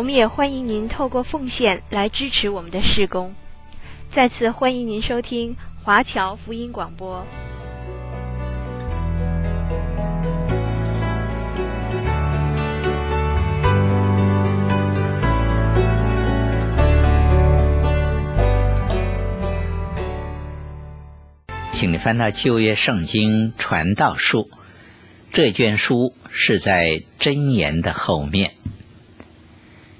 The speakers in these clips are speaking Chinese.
我们也欢迎您透过奉献来支持我们的事工。再次欢迎您收听华侨福音广播。请你翻到旧约圣经传道书，这卷书是在箴言的后面。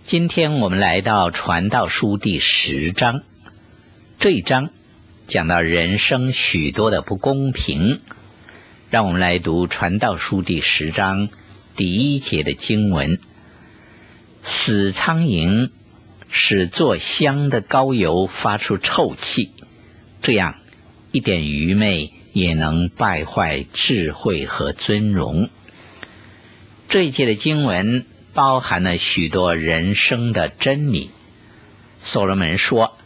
今天我们来到《传道书》第十章，这一章讲到人生许多的不公平。让我们来读《传道书》第十章第一节的经文：“死苍蝇使做香的膏油发出臭气，这样一点愚昧也能败坏智慧和尊荣。”这一节的经文。包含了许多人生的真理。所罗门说：“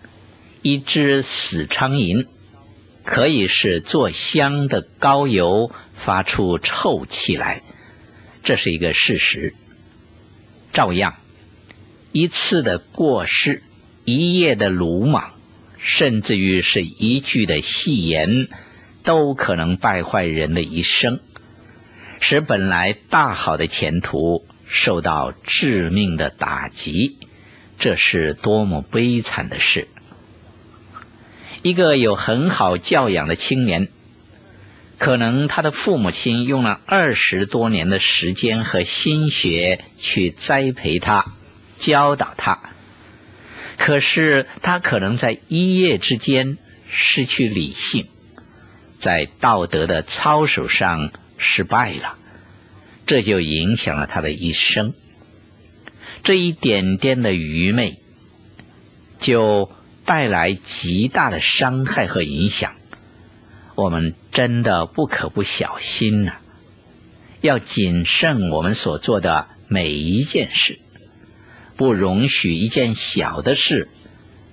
一只死苍蝇可以使做香的膏油发出臭气来，这是一个事实。照样，一次的过失、一夜的鲁莽，甚至于是一句的戏言，都可能败坏人的一生，使本来大好的前途。”受到致命的打击，这是多么悲惨的事！一个有很好教养的青年，可能他的父母亲用了二十多年的时间和心血去栽培他、教导他，可是他可能在一夜之间失去理性，在道德的操守上失败了。这就影响了他的一生，这一点点的愚昧，就带来极大的伤害和影响。我们真的不可不小心呐、要谨慎我们所做的每一件事，不容许一件小的事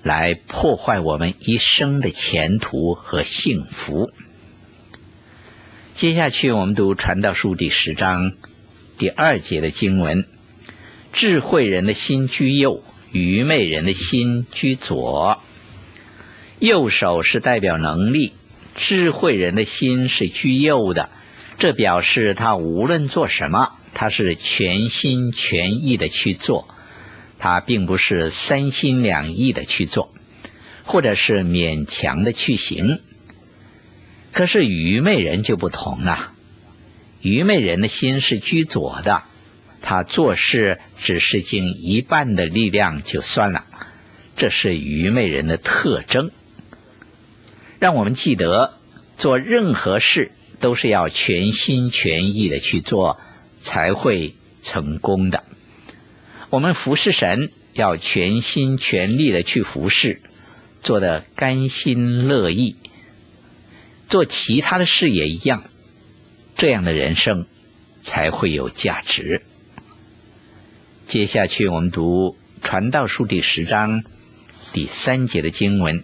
来破坏我们一生的前途和幸福。接下去，我们读《传道书》第十章第二节的经文：智慧人的心居右，愚昧人的心居左。右手是代表能力，智慧人的心是居右的，这表示他无论做什么，他是全心全意的去做，他并不是三心两意的去做，或者是勉强的去行。可是愚昧人就不同了，愚昧人的心是居左的，他做事只是尽一半的力量就算了，这是愚昧人的特征。让我们记得，做任何事都是要全心全意的去做，才会成功的。我们服侍神，要全心全力的去服侍，做的甘心乐意。做其他的事也一样，这样的人生才会有价值。接下去我们读《传道书》第十章第三节的经文，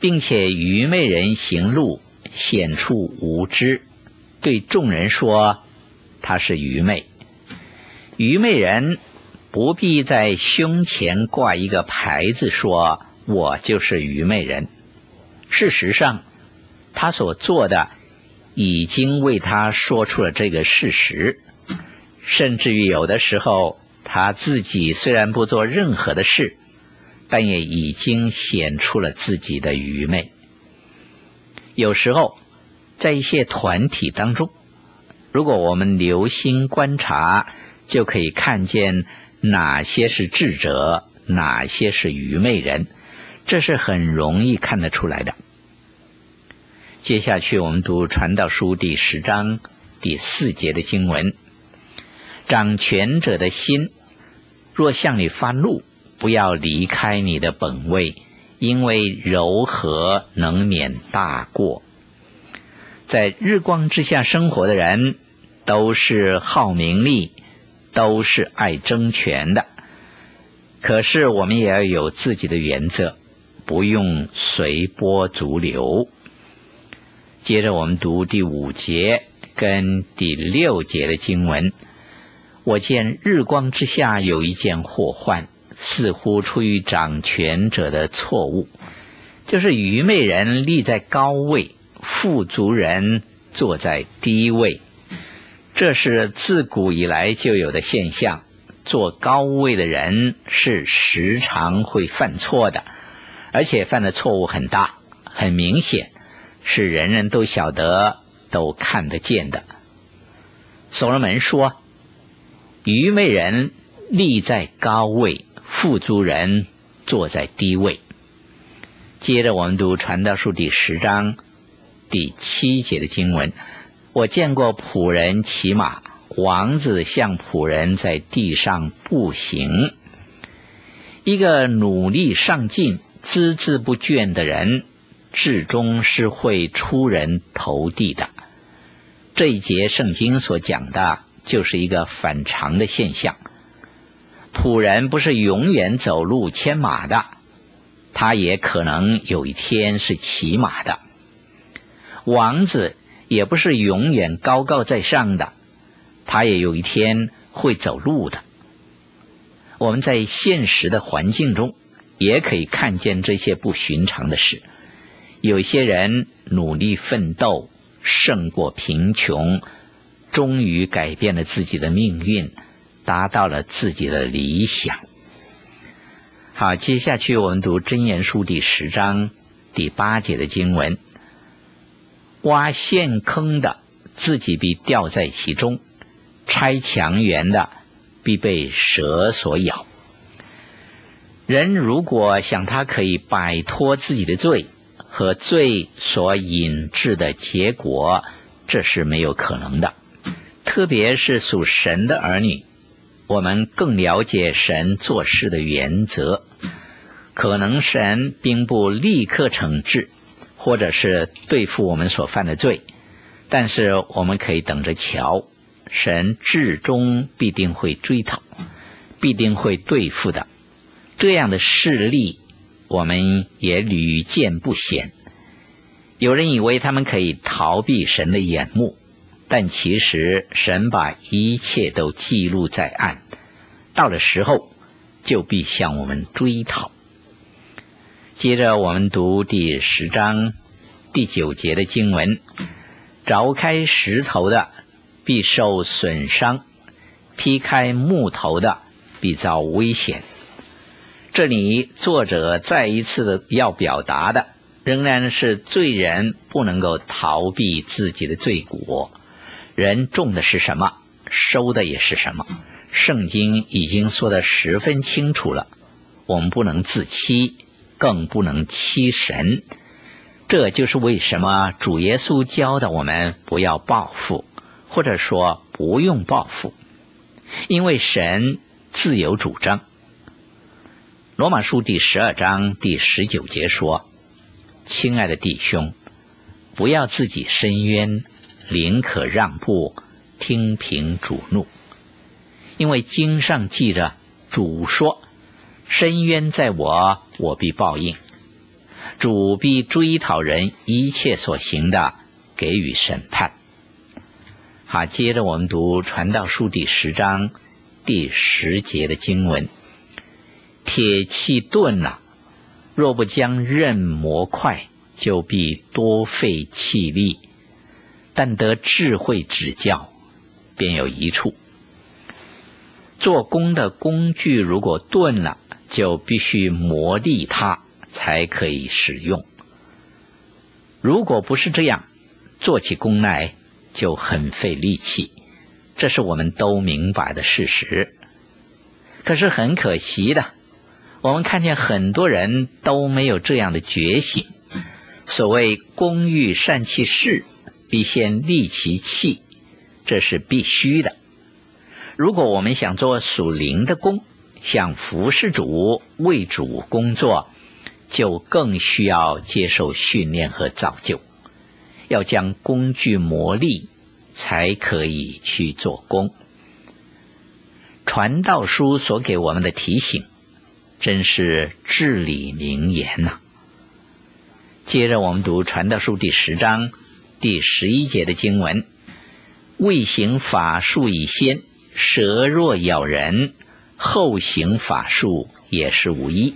并且愚昧人行路显出无知，对众人说他是愚昧。愚昧人不必在胸前挂一个牌子，说我就是愚昧人。事实上，他所做的已经为他说出了这个事实，甚至于有的时候他自己虽然不做任何的事，但也已经显出了自己的愚昧。有时候，在一些团体当中，如果我们留心观察，就可以看见哪些是智者，哪些是愚昧人。这是很容易看得出来的。接下去我们读《传道书》第十章第四节的经文：掌权者的心若向你发怒，不要离开你的本位，因为柔和能免大过。在日光之下生活的人，都是好名利，都是爱争权的。可是我们也要有自己的原则，不用随波逐流。接着我们读第五节跟第六节的经文。我见日光之下有一件祸患，似乎出于掌权者的错误，就是愚昧人立在高位，富足人坐在低位。这是自古以来就有的现象。坐高位的人是时常会犯错的，而且犯的错误很大，很明显，是人人都晓得、都看得见的。所罗门说。愚昧人立在高位，富足人坐在低位。接着我们读《传道书》第十章第七节的经文：我见过仆人骑马，王子像仆人在地上步行。一个努力上进、孜孜不倦的人，至终是会出人头地的。这一节圣经所讲的。就是一个反常的现象。仆人不是永远走路牵马的，他也可能有一天是骑马的。王子也不是永远高高在上的，他也有一天会走路的。我们在现实的环境中也可以看见这些不寻常的事。有些人努力奋斗，胜过贫穷。终于改变了自己的命运，达到了自己的理想。好，接下去我们读《真言书》第十章第八节的经文：挖陷坑的，自己必掉在其中；拆墙垣的，必被蛇所咬。人如果想他可以摆脱自己的罪和罪所引致的结果，这是没有可能的。特别是属神的儿女，我们更了解神做事的原则。可能神并不立刻惩治，或者是对付我们所犯的罪，但是我们可以等着瞧，神至终必定会追讨，必定会对付的。这样的事例，我们也屡见不鲜。有人以为他们可以逃避神的眼目。但其实，神把一切都记录在案，到了时候就必向我们追讨。接着，我们读第十章第九节的经文：凿开石头的必受损伤，劈开木头的必遭危险。这里作者再一次的要表达的，仍然是罪人不能够逃避自己的罪过。人种的是什么，收的也是什么。圣经已经说的十分清楚了，我们不能自欺，更不能欺神。这就是为什么主耶稣教的我们不要报复，或者说不用报复，因为神自有主张。罗马书第十二章第十九节说：“亲爱的弟兄，不要自己伸冤。”宁可让步，听凭主怒，因为经上记着，主说：“伸冤在我，我必报应。主必追讨人一切所行的，给予审判。”好，接着我们读《传道书》第十章第十节的经文：“铁器钝了，若不将刃磨快，就必多费气力。”但得智慧指教，便有一处。做工的工具如果钝了，就必须磨砺它，才可以使用。如果不是这样，做起工来就很费力气，这是我们都明白的事实。可是很可惜的，我们看见很多人都没有这样的觉醒。所谓“工欲善其事”。必先利其器，这是必须的。如果我们想做属灵的工，想服侍主、为主工作，就更需要接受训练和造就，要将工具磨砺，才可以去做工。传道书所给我们的提醒，真是至理名言呐、接着我们读传道书第十章第十一节的经文：未行法术以先，蛇若咬人，后行法术也是无益。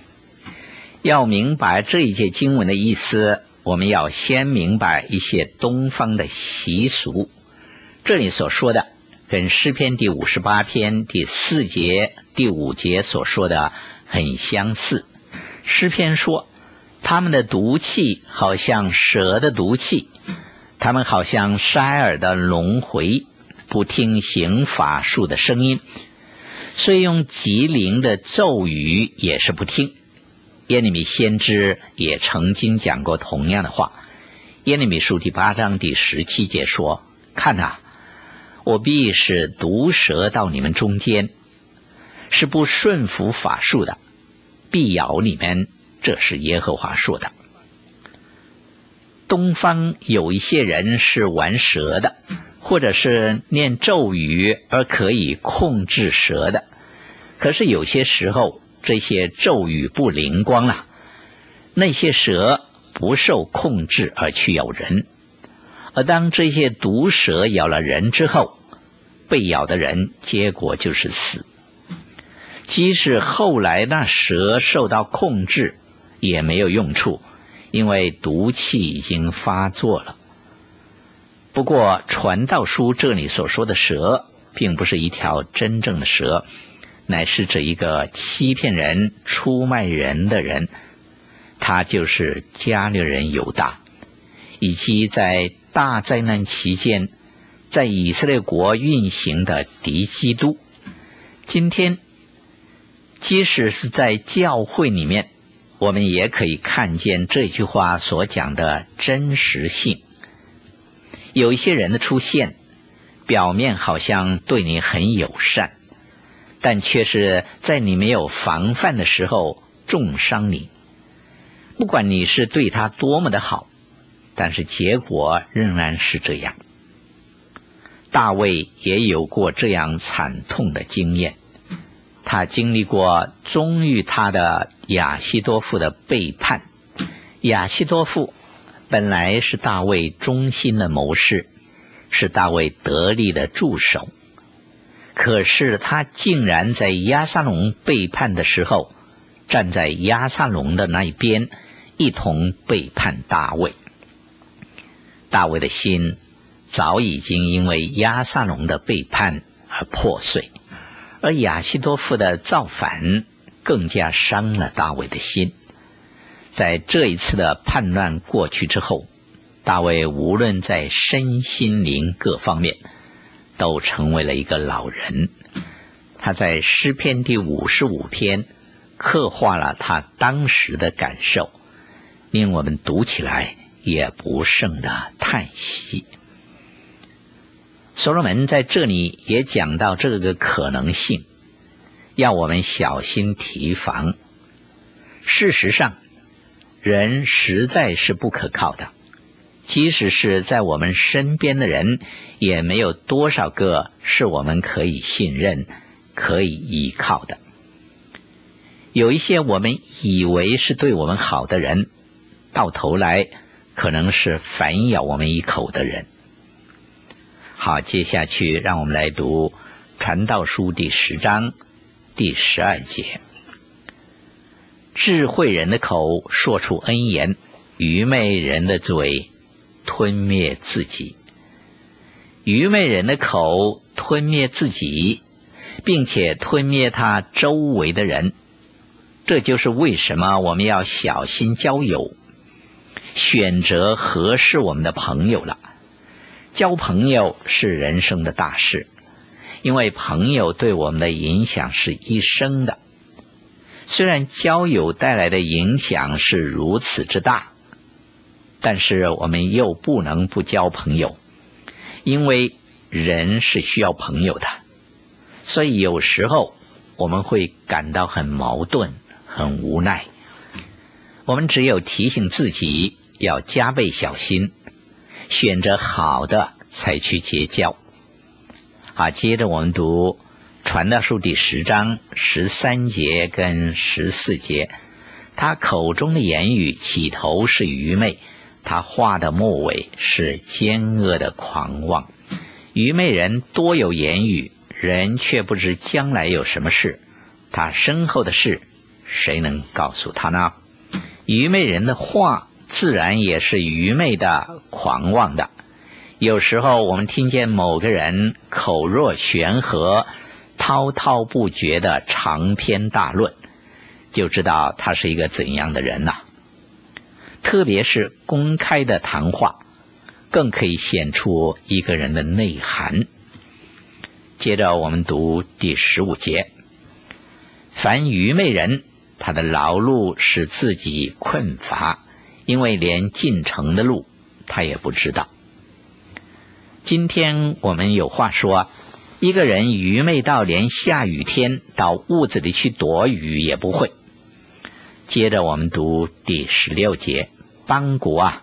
要明白这一节经文的意思，我们要先明白一些东方的习俗。这里所说的，跟诗篇第五十八篇第四节、第五节所说的很相似。诗篇说。他们的毒气好像蛇的毒气，他们好像筛耳的轮回，不听行法术的声音，所以用吉灵的咒语也是不听。耶利米先知也曾经讲过同样的话。耶利米书第八章第十七节说：“看呐，我必使毒蛇到你们中间，是不顺服法术的，必咬你们。”这是耶和华说的。东方有一些人是玩蛇的，或者是念咒语而可以控制蛇的。可是有些时候，这些咒语不灵光了，那些蛇不受控制而去咬人。而当这些毒蛇咬了人之后，被咬的人结果就是死。即使后来那蛇受到控制。也没有用处，因为毒气已经发作了。不过，传道书这里所说的蛇，并不是一条真正的蛇，乃是指一个欺骗人、出卖人的人，他就是加略人犹大，以及在大灾难期间在以色列国运行的敌基督。今天，即使是在教会里面。我们也可以看见这句话所讲的真实性。有一些人的出现，表面好像对你很友善，但却是在你没有防范的时候重伤你。不管你是对他多么的好，但是结果仍然是这样。大卫也有过这样惨痛的经验。他经历过忠于他的亚西多夫的背叛。亚西多夫本来是大卫忠心的谋士，是大卫得力的助手。可是他竟然在押沙龙背叛的时候，站在押沙龙的那一边，一同背叛大卫。大卫的心早已经因为押沙龙的背叛而破碎。而亚西多夫的造反更加伤了大卫的心。在这一次的叛乱过去之后，大卫无论在身心灵各方面，都成为了一个老人。他在诗篇第五十五篇刻画了他当时的感受，令我们读起来也不胜的叹息。所罗门在这里也讲到这个可能性，要我们小心提防。事实上，人实在是不可靠的，即使是在我们身边的人，也没有多少个是我们可以信任、可以依靠的。有一些我们以为是对我们好的人，到头来可能是反咬我们一口的人。好，接下去让我们来读《传道书》第十章第十二节：智慧人的口说出恩言，愚昧人的嘴吞灭自己。愚昧人的口吞灭自己，并且吞灭他周围的人。这就是为什么我们要小心交友，选择合适我们的朋友了。交朋友是人生的大事，因为朋友对我们的影响是一生的。虽然交友带来的影响是如此之大，但是我们又不能不交朋友，因为人是需要朋友的。所以有时候我们会感到很矛盾、很无奈。我们只有提醒自己要加倍小心，选择好的才去结交。啊，接着我们读《传道书》第十章十三节跟十四节。他口中的言语起头是愚昧，他话的末尾是奸恶的狂妄。愚昧人多有言语，人却不知将来有什么事。他身后的事，谁能告诉他呢？愚昧人的话，自然也是愚昧的、狂妄的。有时候我们听见某个人口若悬河、滔滔不绝的长篇大论。就知道他是一个怎样的人呐、特别是公开的谈话，更可以显出一个人的内涵。接着我们读第十五节：凡愚昧人，他的劳碌使自己困乏，因为连进城的路他也不知道。今天我们有话说。一个人愚昧到连下雨天到屋子里去躲雨也不会。接着我们读第十六节：邦国啊，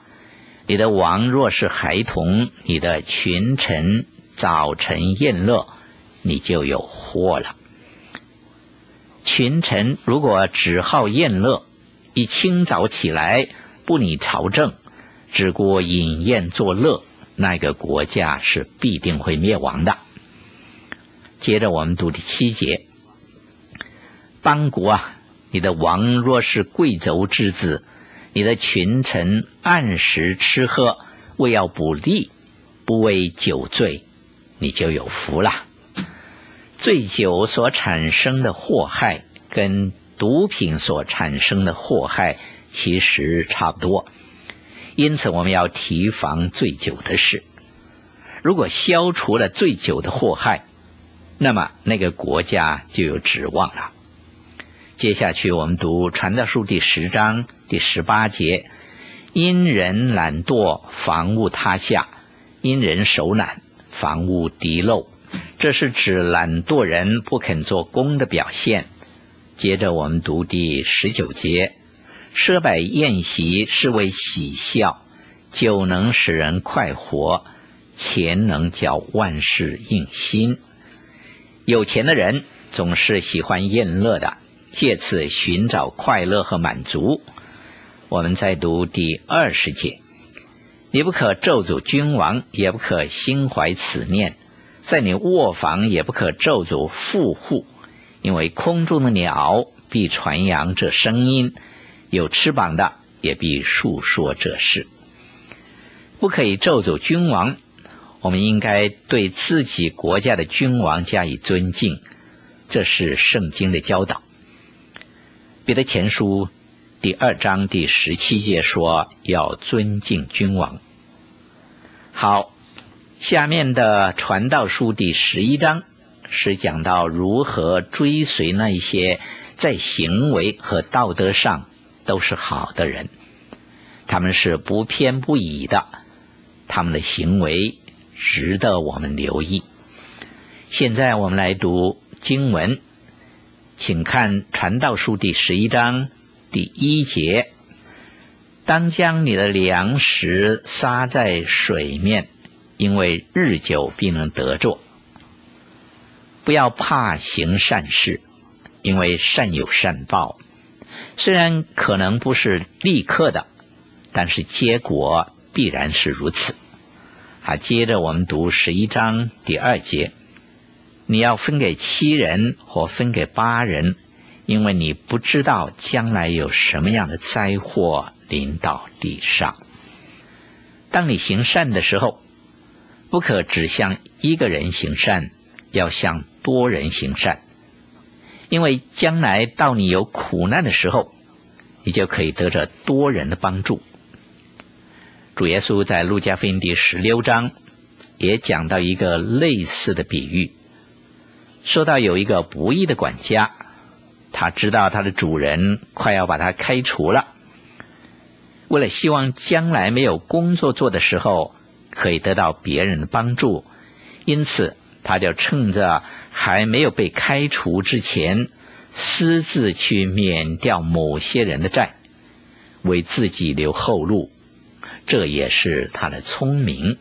你的王若是孩童，你的群臣早晨宴乐，你就有祸了。群臣如果只好宴乐，一清早起来不理朝政，只顾饮宴作乐，那个国家是必定会灭亡的。接着我们读第七节，邦国啊，你的王若是贵族之子，你的群臣按时吃喝，为要补力，不为酒醉，你就有福了。醉酒所产生的祸害，跟毒品所产生的祸害其实差不多，因此我们要提防醉酒的事。如果消除了醉酒的祸害，那么那个国家就有指望了。接下去我们读《传道书》第十章第十八节：因人懒惰，房屋塌下；因人手懒，房屋滴漏。这是指懒惰人不肯做工的表现。接着我们读第十九节：设摆宴席是为喜笑，酒能使人快活，钱能叫万事应心。有钱的人总是喜欢宴乐的，借此寻找快乐和满足。我们再读第二十节：你不可咒诅君王，也不可心怀此念；在你卧房也不可咒诅富户，因为空中的鸟必传扬这声音，有翅膀的也必述说这事。不可以咒诅君王。我们应该对自己国家的君王加以尊敬，这是圣经的教导。彼得前书第二章第十七节说要尊敬君王。好，下面的传道书第十一章是讲到如何追随那一些在行为和道德上都是好的人，他们是不偏不倚的，他们的行为。值得我们留意。现在我们来读经文，请看《传道书》第十一章第一节：当将你的粮食撒在水面，因为日久必能得着。不要怕行善事，因为善有善报。虽然可能不是立刻的，但是结果必然是如此。啊，接着我们读十一章第二节，你要分给七人或分给八人，因为你不知道将来有什么样的灾祸临到地上。当你行善的时候，不可只向一个人行善，要向多人行善，因为将来到你有苦难的时候，你就可以得着多人的帮助。主耶稣在路加福音第十六章也讲到一个类似的比喻，说到有一个不义的管家，他知道他的主人快要把他开除了，为了希望将来没有工作做的时候可以得到别人的帮助，因此他就趁着还没有被开除之前，私自去免掉某些人的债，为自己留后路。这也是他的聪明。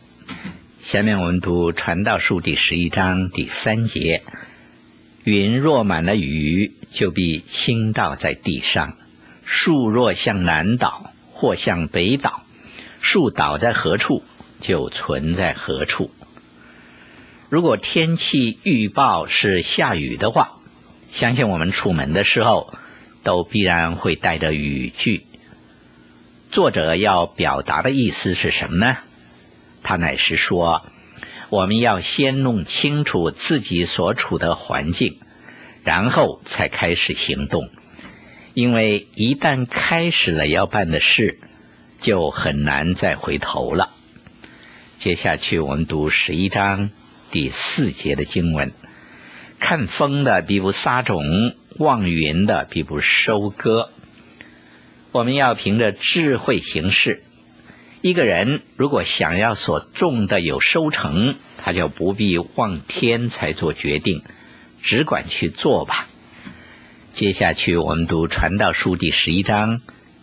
下面我们读《传道书》第十一章第三节：云若满了雨，就必倾倒在地上；树若向南倒，或向北倒，树倒在何处，就存在何处。如果天气预报是下雨的话，相信我们出门的时候都必然会带着雨具。作者要表达的意思是什么呢？他乃是说，我们要先弄清楚自己所处的环境，然后才开始行动。因为一旦开始了要办的事，就很难再回头了。接下去我们读十一章第四节的经文：看风的必不撒种，望云的必不收割。我们要凭着智慧行事。一个人如果想要所种的有收成，他就不必望天才做决定，只管去做吧。接下去我们读《传道书》第十一章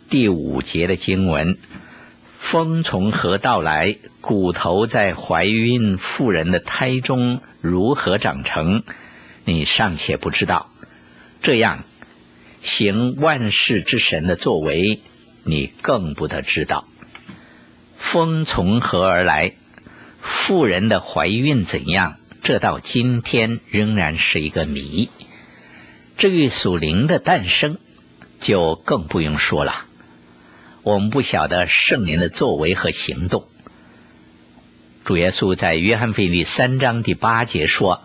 第五节的经文：风从何到来？骨头在怀孕妇人的胎中如何长成？你尚且不知道。这样行万事之神的作为，你更不得知道。风从何而来？妇人的怀孕怎样？这到今天仍然是一个谜。至于属灵的诞生，就更不用说了。我们不晓得圣灵的作为和行动。主耶稣在约翰福音三章第八节说：“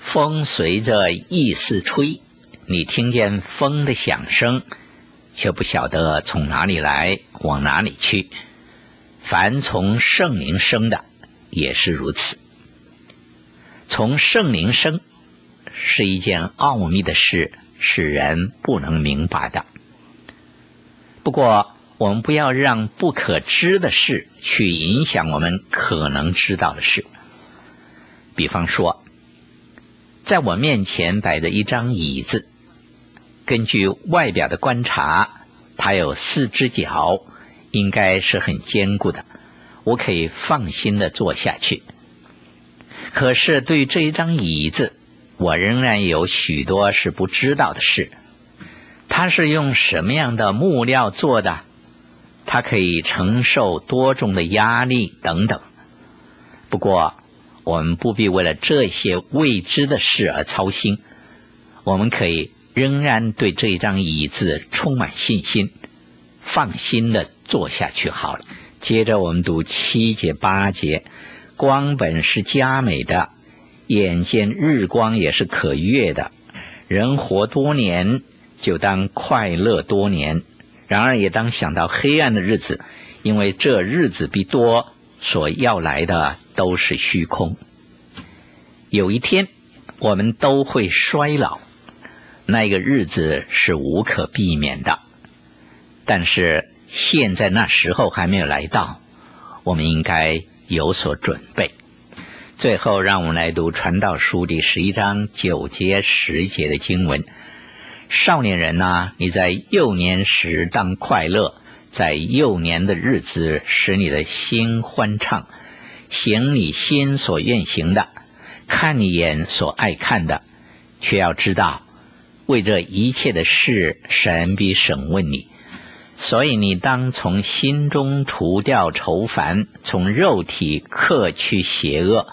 风随着意思吹，你听见风的响声，却不晓得从哪里来，往哪里去。”凡从圣灵生的也是如此。从圣灵生是一件奥秘的事，使人不能明白的。不过，我们不要让不可知的事去影响我们可能知道的事。比方说，在我面前摆着一张椅子，根据外表的观察，它有四只脚。应该是很坚固的，我可以放心的坐下去。可是对于这一张椅子，我仍然有许多是不知道的事。它是用什么样的木料做的？它可以承受多重的压力等等。不过，我们不必为了这些未知的事而操心。我们可以仍然对这一张椅子充满信心。放心的坐下去好了。接着我们读七节八节，光本是佳美的，眼见日光也是可悦的。人活多年，就当快乐多年；然而也当想到黑暗的日子，因为这日子必多，所要来的都是虚空。有一天，我们都会衰老，那个日子是无可避免的。但是现在那时候还没有来到，我们应该有所准备。最后，让我们来读《传道书》第十一章九节十节的经文：少年人呐，你在幼年时当快乐，在幼年的日子使你的心欢畅，行你心所愿行的，看你眼所爱看的，却要知道，为这一切的事，神必审问你。所以你当从心中除掉愁烦，从肉体克去邪恶，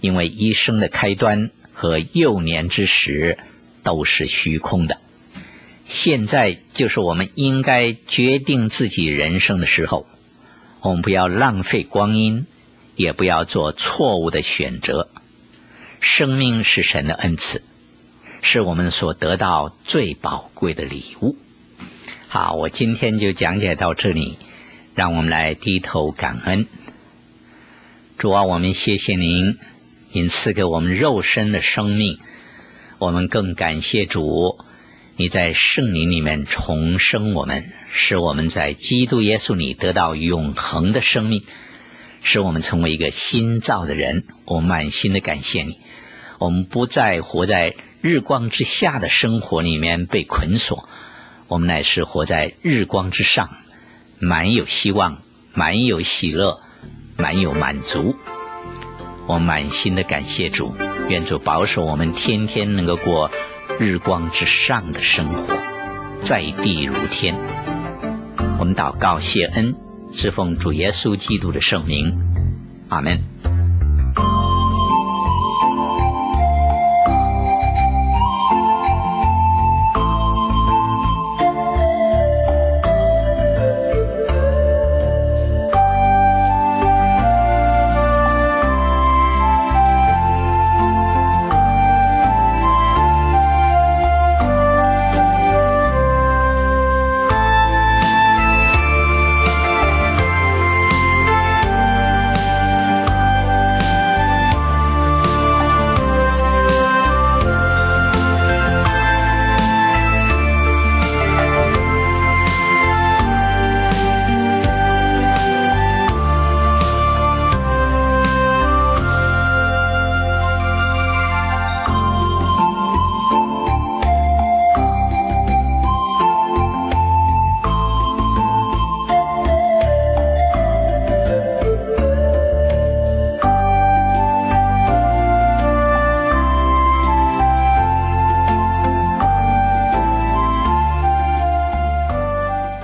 因为一生的开端和幼年之时都是虚空的。现在就是我们应该决定自己人生的时候，我们不要浪费光阴，也不要做错误的选择。生命是神的恩赐，是我们所得到最宝贵的礼物。好，我今天就讲解到这里，让我们来低头感恩。主啊，我们谢谢您，您赐给我们肉身的生命。我们更感谢主，你在圣灵里面重生我们，使我们在基督耶稣里得到永恒的生命，使我们成为一个新造的人。我满心的感谢你，我们不再活在日光之下的生活里面被捆锁，我们乃是活在日光之上，满有希望，满有喜乐，满有满足。我满心的感谢主，愿主保守我们天天能够过日光之上的生活，在地如天。我们祷告谢恩，是奉主耶稣基督的圣名，阿门。